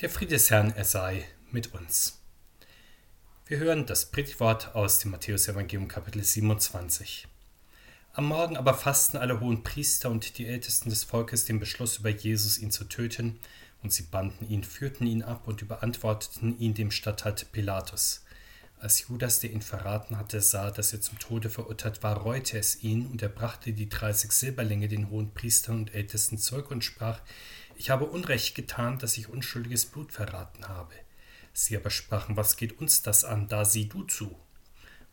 Der Friede des Herrn, er sei mit uns. Wir hören das Predigtwort aus dem Matthäusevangelium Kapitel 27. Am Morgen aber fassten alle hohen Priester und die Ältesten des Volkes den Beschluss über Jesus, ihn zu töten, und sie banden ihn, führten ihn ab und überantworteten ihn dem Statthalter Pilatus. Als Judas, der ihn verraten hatte, sah, dass er zum Tode verurteilt war, reute es ihn, und er brachte die dreißig Silberlinge den hohen Priestern und Ältesten zurück und sprach, ich habe Unrecht getan, dass ich unschuldiges Blut verraten habe. Sie aber sprachen, was geht uns das an, da sieh du zu.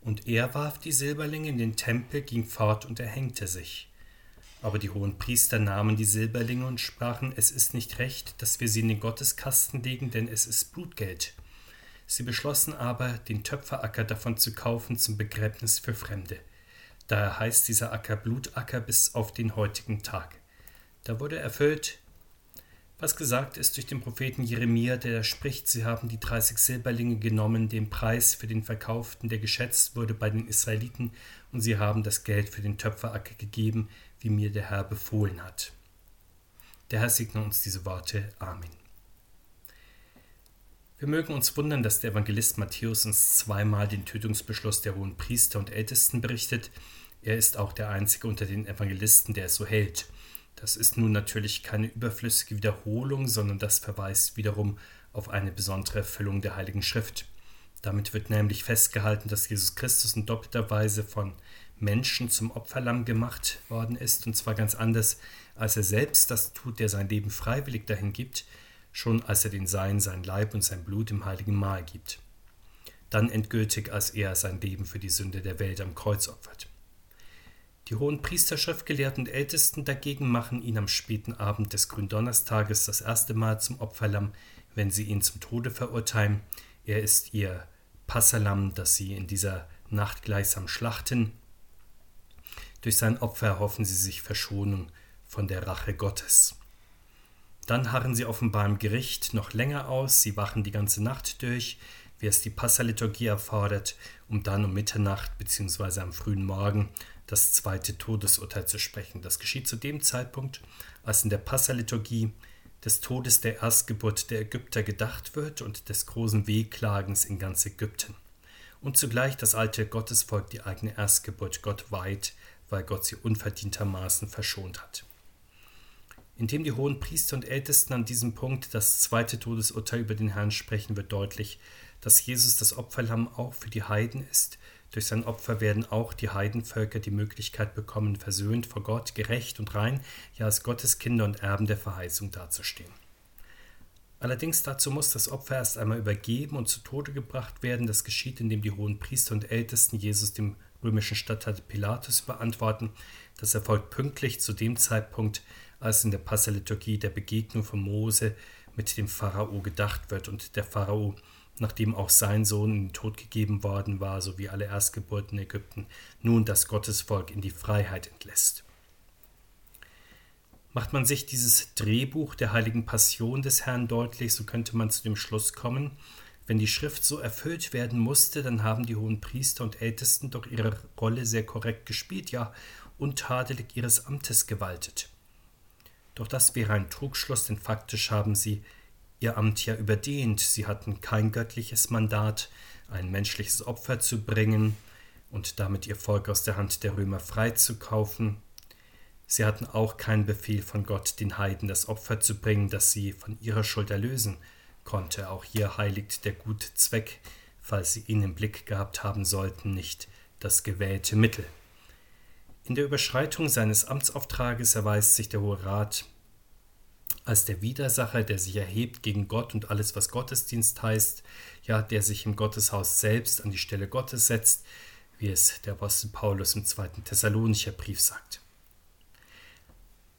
Und er warf die Silberlinge in den Tempel, ging fort und erhängte sich. Aber die hohen Priester nahmen die Silberlinge und sprachen, es ist nicht recht, dass wir sie in den Gotteskasten legen, denn es ist Blutgeld. Sie beschlossen aber, den Töpferacker davon zu kaufen zum Begräbnis für Fremde. Daher heißt dieser Acker Blutacker bis auf den heutigen Tag. Da wurde erfüllt, was gesagt ist durch den Propheten Jeremia, der spricht, sie haben die 30 Silberlinge genommen, den Preis für den Verkauften, der geschätzt wurde bei den Israeliten, und sie haben das Geld für den Töpferacker gegeben, wie mir der Herr befohlen hat. Der Herr segne uns diese Worte. Amen. Wir mögen uns wundern, dass der Evangelist Matthäus uns zweimal den Tötungsbeschluss der hohen Priester und Ältesten berichtet. Er ist auch der einzige unter den Evangelisten, der es so hält. Das ist nun natürlich keine überflüssige Wiederholung, sondern das verweist wiederum auf eine besondere Erfüllung der Heiligen Schrift. Damit wird nämlich festgehalten, dass Jesus Christus in doppelter Weise von Menschen zum Opferlamm gemacht worden ist, und zwar ganz anders, als er selbst das tut, der sein Leben freiwillig dahin gibt, schon als er den Sein, sein Leib und sein Blut im heiligen Mahl gibt. Dann endgültig, als er sein Leben für die Sünde der Welt am Kreuz opfert. Die hohen Priester, Schriftgelehrten und Ältesten dagegen machen ihn am späten Abend des Gründonnerstages das erste Mal zum Opferlamm, wenn sie ihn zum Tode verurteilen. Er ist ihr Passalam, das sie in dieser Nacht gleichsam schlachten. Durch sein Opfer erhoffen sie sich Verschonung von der Rache Gottes. Dann harren sie offenbar im Gericht noch länger aus, sie wachen die ganze Nacht durch, wie es die Passaliturgie erfordert, um dann um Mitternacht bzw. am frühen Morgen das zweite Todesurteil zu sprechen. Das geschieht zu dem Zeitpunkt, als in der Passaliturgie des Todes der Erstgeburt der Ägypter gedacht wird und des großen Wehklagens in ganz Ägypten. Und zugleich das alte Gottesvolk die eigene Erstgeburt Gott weiht, weil Gott sie unverdientermaßen verschont hat. Indem die hohen Priester und Ältesten an diesem Punkt das zweite Todesurteil über den Herrn sprechen, wird deutlich, dass Jesus das Opferlamm auch für die Heiden ist, durch sein Opfer werden auch die Heidenvölker die Möglichkeit bekommen, versöhnt vor Gott, gerecht und rein, ja als Gottes Kinder und Erben der Verheißung dazustehen. Allerdings dazu muss das Opfer erst einmal übergeben und zu Tode gebracht werden. Das geschieht, indem die hohen Priester und Ältesten Jesus dem römischen Statthalter Pilatus beantworten. Das erfolgt pünktlich zu dem Zeitpunkt, als in der Passaliturgie der Begegnung von Mose mit dem Pharao gedacht wird und der Pharao nachdem auch sein Sohn in den Tod gegeben worden war, so wie alle Erstgeburten Ägypten, nun das Gottesvolk in die Freiheit entlässt. Macht man sich dieses Drehbuch der heiligen Passion des Herrn deutlich, so könnte man zu dem Schluss kommen, wenn die Schrift so erfüllt werden musste, dann haben die hohen Priester und Ältesten doch ihre Rolle sehr korrekt gespielt, ja untadelig ihres Amtes gewaltet. Doch das wäre ein Trugschluss, denn faktisch haben sie ihr Amt ja überdehnt. Sie hatten kein göttliches Mandat, ein menschliches Opfer zu bringen und damit ihr Volk aus der Hand der Römer freizukaufen. Sie hatten auch keinen Befehl von Gott, den Heiden das Opfer zu bringen, das sie von ihrer Schuld erlösen konnte. Auch hier heiligt der gute Zweck, falls sie ihn im Blick gehabt haben sollten, nicht das gewählte Mittel. In der Überschreitung seines Amtsauftrages erweist sich der Hohe Rat als der Widersacher, der sich erhebt gegen Gott und alles, was Gottesdienst heißt, ja, der sich im Gotteshaus selbst an die Stelle Gottes setzt, wie es der Apostel Paulus im zweiten Thessalonicher Brief sagt.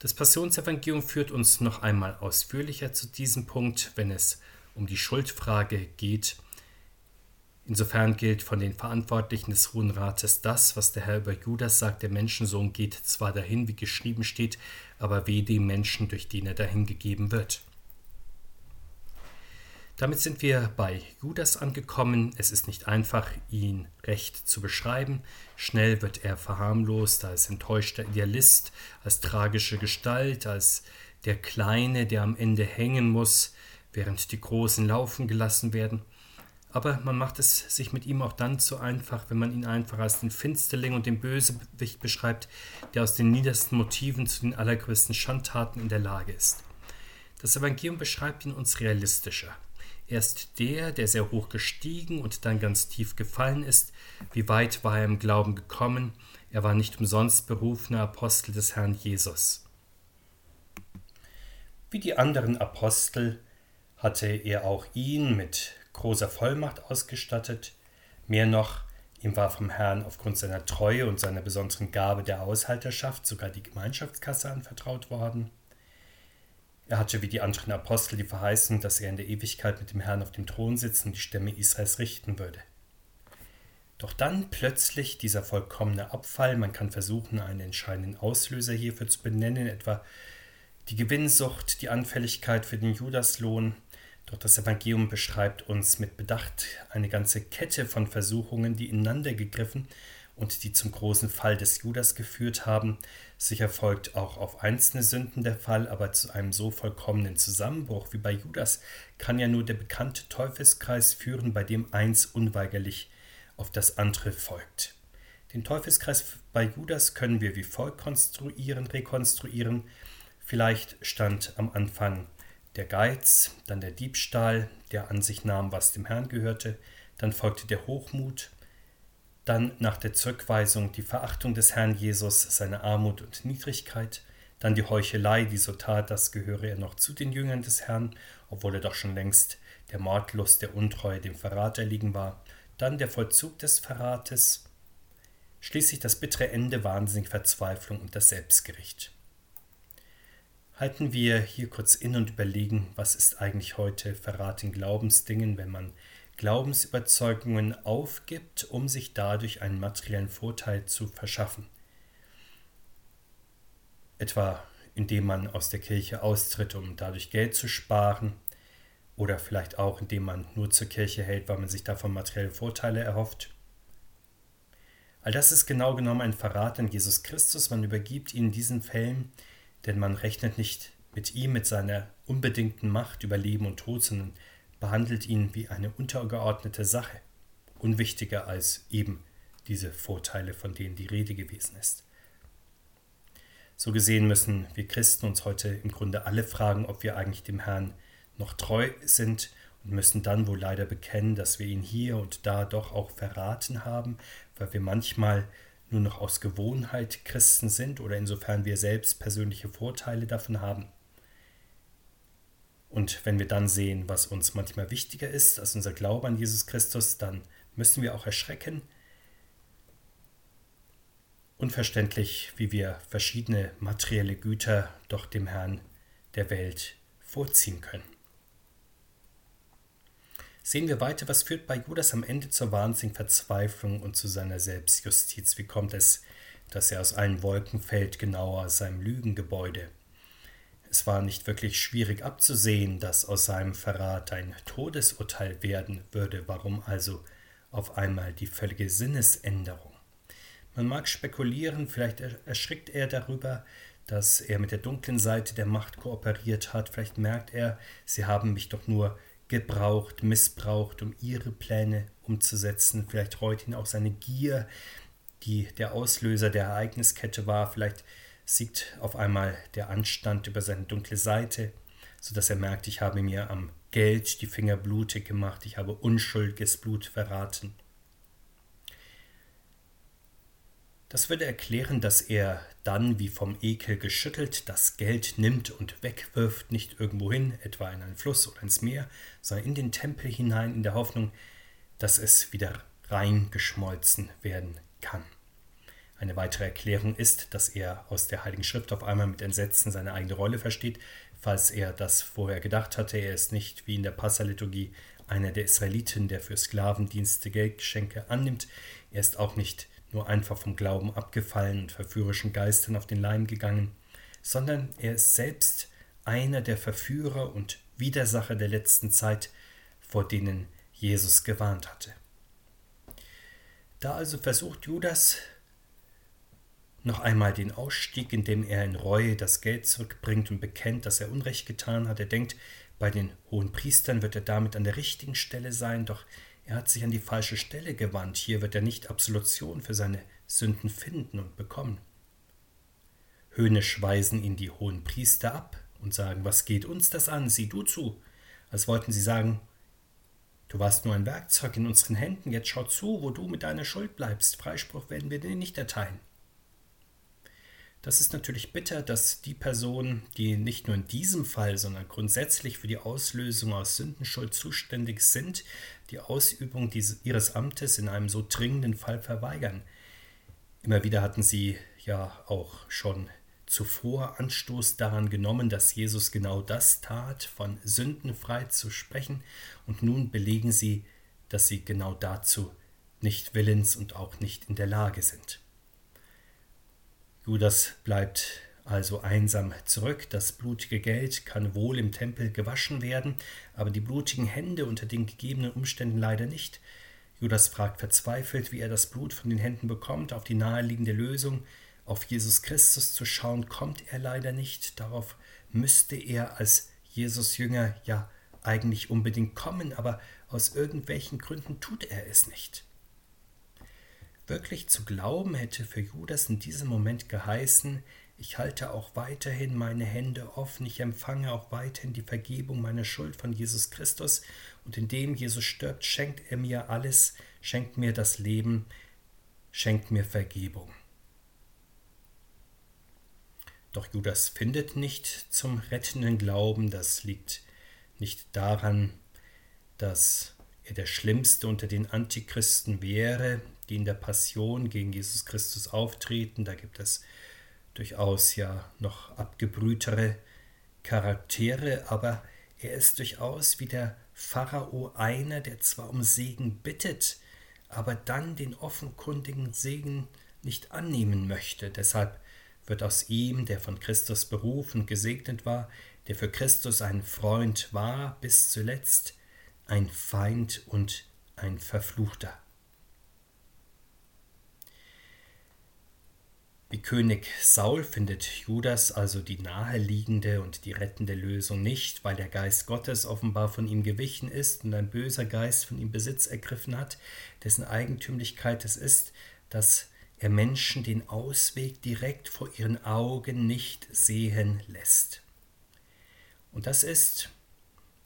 Das Passionsevangelium führt uns noch einmal ausführlicher zu diesem Punkt, wenn es um die Schuldfrage geht. Insofern gilt von den Verantwortlichen des Hohen Rates das, was der Herr über Judas sagt, der Menschensohn geht zwar dahin, wie geschrieben steht, aber weh dem Menschen, durch den er dahingegeben wird. Damit sind wir bei Judas angekommen. Es ist nicht einfach, ihn recht zu beschreiben. Schnell wird er verharmlost als enttäuschter Idealist, als tragische Gestalt, als der Kleine, der am Ende hängen muss, während die Großen laufen gelassen werden. Aber man macht es sich mit ihm auch dann zu einfach, wenn man ihn einfach als den Finsterling und den Bösewicht beschreibt, der aus den niedersten Motiven zu den allergrößten Schandtaten in der Lage ist. Das Evangelium beschreibt ihn uns realistischer. Er ist der, der sehr hoch gestiegen und dann ganz tief gefallen ist. Wie weit war er im Glauben gekommen? Er war nicht umsonst berufener Apostel des Herrn Jesus. Wie die anderen Apostel hatte er auch ihn mit großer Vollmacht ausgestattet. Mehr noch, ihm war vom Herrn aufgrund seiner Treue und seiner besonderen Gabe der Aushalterschaft sogar die Gemeinschaftskasse anvertraut worden. Er hatte wie die anderen Apostel die Verheißung, dass er in der Ewigkeit mit dem Herrn auf dem Thron sitzen und die Stämme Israels richten würde. Doch dann plötzlich dieser vollkommene Abfall, man kann versuchen, einen entscheidenden Auslöser hierfür zu benennen, etwa die Gewinnsucht, die Anfälligkeit für den Judaslohn, doch das Evangelium beschreibt uns mit Bedacht eine ganze Kette von Versuchungen, die ineinander gegriffen und die zum großen Fall des Judas geführt haben. Sicher folgt auch auf einzelne Sünden der Fall, aber zu einem so vollkommenen Zusammenbruch wie bei Judas kann ja nur der bekannte Teufelskreis führen, bei dem eins unweigerlich auf das andere folgt. Den Teufelskreis bei Judas können wir wie folgt konstruieren, rekonstruieren. Vielleicht stand am Anfang der Geiz, dann der Diebstahl, der an sich nahm, was dem Herrn gehörte, dann folgte der Hochmut, dann nach der Zurückweisung die Verachtung des Herrn Jesus, seine Armut und Niedrigkeit, dann die Heuchelei, die so tat, das gehöre er noch zu den Jüngern des Herrn, obwohl er doch schon längst der Mordlust, der Untreue, dem Verrat erliegen war, dann der Vollzug des Verrates, schließlich das bittere Ende, wahnsinnige Verzweiflung und das Selbstgericht. Halten wir hier kurz in und überlegen, was ist eigentlich heute Verrat in Glaubensdingen, wenn man Glaubensüberzeugungen aufgibt, um sich dadurch einen materiellen Vorteil zu verschaffen. Etwa indem man aus der Kirche austritt, um dadurch Geld zu sparen, oder vielleicht auch indem man nur zur Kirche hält, weil man sich davon materielle Vorteile erhofft. All das ist genau genommen ein Verrat an Jesus Christus. Man übergibt ihn in diesen Fällen denn man rechnet nicht mit ihm, mit seiner unbedingten Macht über Leben und Tod, sondern behandelt ihn wie eine untergeordnete Sache, unwichtiger als eben diese Vorteile, von denen die Rede gewesen ist. So gesehen müssen wir Christen uns heute im Grunde alle fragen, ob wir eigentlich dem Herrn noch treu sind und müssen dann wohl leider bekennen, dass wir ihn hier und da doch auch verraten haben, weil wir manchmal nur noch aus Gewohnheit Christen sind oder insofern wir selbst persönliche Vorteile davon haben. Und wenn wir dann sehen, was uns manchmal wichtiger ist als unser Glaube an Jesus Christus, dann müssen wir auch erschrecken. Unverständlich, wie wir verschiedene materielle Güter doch dem Herrn der Welt vorziehen können. Sehen wir weiter, was führt bei Judas am Ende zur wahnsinnigen Verzweiflung und zu seiner Selbstjustiz? Wie kommt es, dass er aus allen Wolken fällt, genauer seinem Lügengebäude? Es war nicht wirklich schwierig abzusehen, dass aus seinem Verrat ein Todesurteil werden würde. Warum also auf einmal die völlige Sinnesänderung? Man mag spekulieren, vielleicht erschrickt er darüber, dass er mit der dunklen Seite der Macht kooperiert hat. Vielleicht merkt er, sie haben mich doch nur gebraucht, missbraucht, um ihre Pläne umzusetzen. Vielleicht reut ihn auch seine Gier, die der Auslöser der Ereigniskette war. Vielleicht siegt auf einmal der Anstand über seine dunkle Seite, sodass er merkt, ich habe mir am Geld die Finger blutig gemacht, ich habe unschuldiges Blut verraten. Das würde erklären, dass er dann, wie vom Ekel geschüttelt, das Geld nimmt und wegwirft, nicht irgendwohin, etwa in einen Fluss oder ins Meer, sondern in den Tempel hinein, in der Hoffnung, dass es wieder reingeschmolzen werden kann. Eine weitere Erklärung ist, dass er aus der Heiligen Schrift auf einmal mit Entsetzen seine eigene Rolle versteht, falls er das vorher gedacht hatte. Er ist nicht wie in der Passaliturgie einer der Israeliten, der für Sklavendienste Geldgeschenke annimmt. Er ist auch nicht nur einfach vom Glauben abgefallen und verführerischen Geistern auf den Leim gegangen, sondern er ist selbst einer der Verführer und Widersacher der letzten Zeit, vor denen Jesus gewarnt hatte. Da also versucht Judas noch einmal den Ausstieg, indem er in Reue das Geld zurückbringt und bekennt, dass er Unrecht getan hat. Er denkt, bei den hohen Priestern wird er damit an der richtigen Stelle sein, doch er hat sich an die falsche Stelle gewandt. Hier wird er nicht Absolution für seine Sünden finden und bekommen. Höhnisch weisen ihn die hohen Priester ab und sagen, was geht uns das an, sieh du zu, als wollten sie sagen, du warst nur ein Werkzeug in unseren Händen, jetzt schau zu, wo du mit deiner Schuld bleibst, Freispruch werden wir dir nicht erteilen. Das ist natürlich bitter, dass die Personen, die nicht nur in diesem Fall, sondern grundsätzlich für die Auslösung aus Sündenschuld zuständig sind, die Ausübung dieses, ihres Amtes in einem so dringenden Fall verweigern. Immer wieder hatten sie ja auch schon zuvor Anstoß daran genommen, dass Jesus genau das tat, von Sünden frei zu sprechen, und nun belegen sie, dass sie genau dazu nicht willens und auch nicht in der Lage sind. Judas bleibt also einsam zurück. Das blutige Geld kann wohl im Tempel gewaschen werden, aber die blutigen Hände unter den gegebenen Umständen leider nicht. Judas fragt verzweifelt, wie er das Blut von den Händen bekommt. Auf die naheliegende Lösung, auf Jesus Christus zu schauen, kommt er leider nicht. Darauf müsste er als Jesus Jünger ja eigentlich unbedingt kommen, aber aus irgendwelchen Gründen tut er es nicht. Wirklich zu glauben hätte für Judas in diesem Moment geheißen, ich halte auch weiterhin meine Hände offen, ich empfange auch weiterhin die Vergebung meiner Schuld von Jesus Christus, und indem Jesus stirbt, schenkt er mir alles, schenkt mir das Leben, schenkt mir Vergebung. Doch Judas findet nicht zum rettenden Glauben, das liegt nicht daran, dass er der schlimmste unter den Antichristen wäre, die in der Passion gegen Jesus Christus auftreten. Da gibt es durchaus ja noch abgebrühtere Charaktere, aber er ist durchaus wie der Pharao einer, der zwar um Segen bittet, aber dann den offenkundigen Segen nicht annehmen möchte. Deshalb wird aus ihm, der von Christus berufen gesegnet war, der für Christus ein Freund war bis zuletzt, ein Feind und ein Verfluchter. Wie König Saul findet Judas also die naheliegende und die rettende Lösung nicht, weil der Geist Gottes offenbar von ihm gewichen ist und ein böser Geist von ihm Besitz ergriffen hat, dessen Eigentümlichkeit es ist, dass er Menschen den Ausweg direkt vor ihren Augen nicht sehen lässt. Und das ist,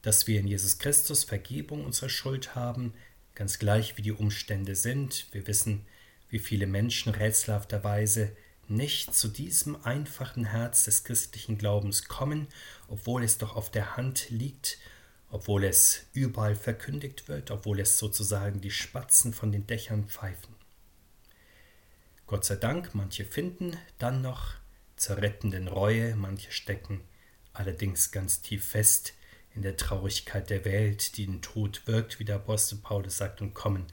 dass wir in Jesus Christus Vergebung unserer Schuld haben, ganz gleich wie die Umstände sind. Wir wissen, wie viele Menschen rätselhafterweise nicht zu diesem einfachen Herz des christlichen Glaubens kommen, obwohl es doch auf der Hand liegt, obwohl es überall verkündigt wird, obwohl es sozusagen die Spatzen von den Dächern pfeifen. Gott sei Dank, manche finden dann noch zur rettenden Reue, manche stecken allerdings ganz tief fest in der Traurigkeit der Welt, die den Tod wirkt, wie der Apostel Paulus sagt, und kommen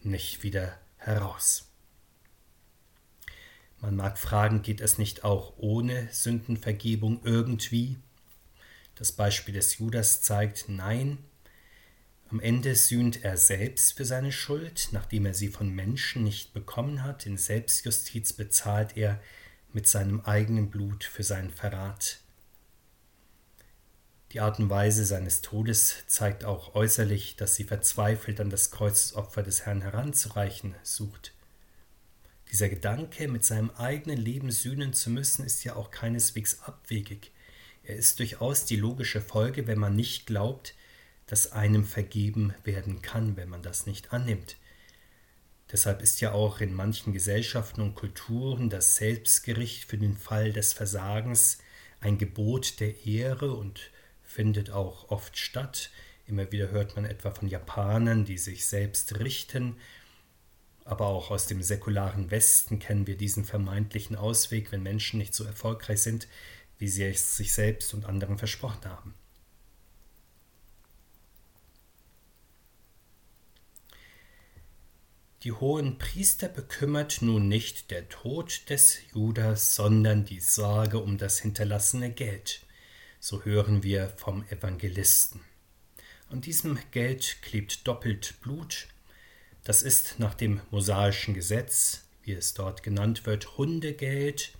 nicht wieder heraus. Man mag fragen, geht es nicht auch ohne Sündenvergebung irgendwie? Das Beispiel des Judas zeigt, nein. Am Ende sühnt er selbst für seine Schuld, nachdem er sie von Menschen nicht bekommen hat. In Selbstjustiz bezahlt er mit seinem eigenen Blut für seinen Verrat. Die Art und Weise seines Todes zeigt auch äußerlich, dass sie verzweifelt an das Kreuzopfer des Herrn heranzureichen sucht. Dieser Gedanke, mit seinem eigenen Leben sühnen zu müssen, ist ja auch keineswegs abwegig. Er ist durchaus die logische Folge, wenn man nicht glaubt, dass einem vergeben werden kann, wenn man das nicht annimmt. Deshalb ist ja auch in manchen Gesellschaften und Kulturen das Selbstgericht für den Fall des Versagens ein Gebot der Ehre und findet auch oft statt. Immer wieder hört man etwa von Japanern, die sich selbst richten, aber auch aus dem säkularen Westen kennen wir diesen vermeintlichen Ausweg, wenn Menschen nicht so erfolgreich sind, wie sie es sich selbst und anderen versprochen haben. Die hohen Priester bekümmert nun nicht der Tod des Judas, sondern die Sorge um das hinterlassene Geld. So hören wir vom Evangelisten. An diesem Geld klebt doppelt Blut, das ist nach dem mosaischen Gesetz, wie es dort genannt wird, Hundegeld,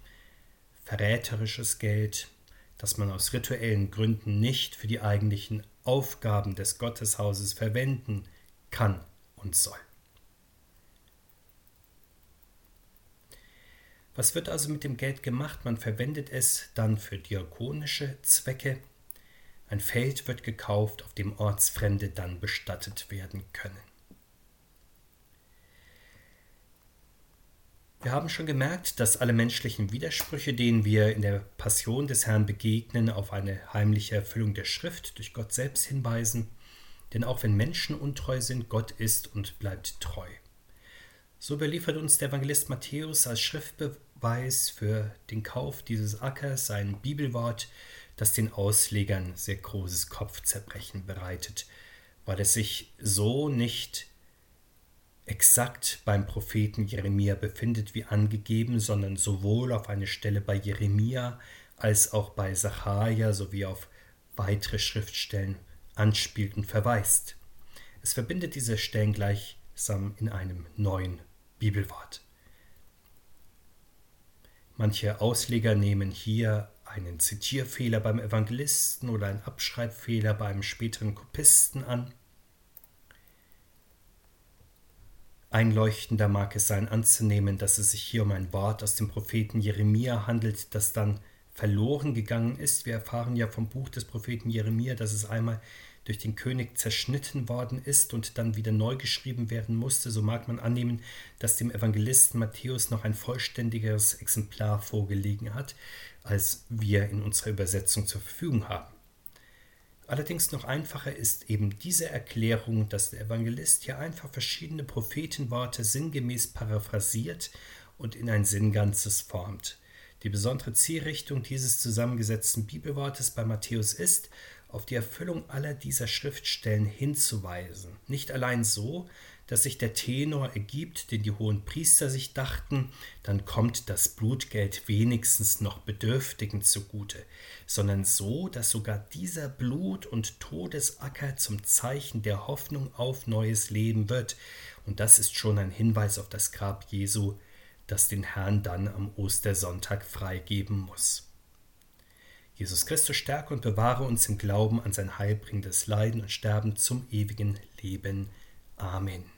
verräterisches Geld, das man aus rituellen Gründen nicht für die eigentlichen Aufgaben des Gotteshauses verwenden kann und soll. Was wird also mit dem Geld gemacht? Man verwendet es dann für diakonische Zwecke. Ein Feld wird gekauft, auf dem Ortsfremde dann bestattet werden können. Wir haben schon gemerkt, dass alle menschlichen Widersprüche, denen wir in der Passion des Herrn begegnen, auf eine heimliche Erfüllung der Schrift durch Gott selbst hinweisen. Denn auch wenn Menschen untreu sind, Gott ist und bleibt treu. So überliefert uns der Evangelist Matthäus als Schriftbeweis für den Kauf dieses Ackers sein Bibelwort, das den Auslegern sehr großes Kopfzerbrechen bereitet, weil es sich so nicht exakt beim Propheten Jeremia befindet wie angegeben, sondern sowohl auf eine Stelle bei Jeremia als auch bei Sacharja sowie auf weitere Schriftstellen anspielt und verweist. Es verbindet diese Stellen gleichsam in einem neuen Bibelwort. Manche Ausleger nehmen hier einen Zitierfehler beim Evangelisten oder einen Abschreibfehler beim späteren Kopisten an. Einleuchtender mag es sein anzunehmen, dass es sich hier um ein Wort aus dem Propheten Jeremia handelt, das dann verloren gegangen ist. Wir erfahren ja vom Buch des Propheten Jeremia, dass es einmal durch den König zerschnitten worden ist und dann wieder neu geschrieben werden musste, so mag man annehmen, dass dem Evangelisten Matthäus noch ein vollständigeres Exemplar vorgelegen hat, als wir in unserer Übersetzung zur Verfügung haben. Allerdings noch einfacher ist eben diese Erklärung, dass der Evangelist hier einfach verschiedene Prophetenworte sinngemäß paraphrasiert und in ein Sinnganzes formt. Die besondere Zielrichtung dieses zusammengesetzten Bibelwortes bei Matthäus ist, auf die Erfüllung aller dieser Schriftstellen hinzuweisen. Nicht allein so, dass sich der Tenor ergibt, den die hohen Priester sich dachten, dann kommt das Blutgeld wenigstens noch Bedürftigen zugute, sondern so, dass sogar dieser Blut- und Todesacker zum Zeichen der Hoffnung auf neues Leben wird. Und das ist schon ein Hinweis auf das Grab Jesu, das den Herrn dann am Ostersonntag freigeben muss. Jesus Christus stärke und bewahre uns im Glauben an sein heilbringendes Leiden und Sterben zum ewigen Leben. Amen.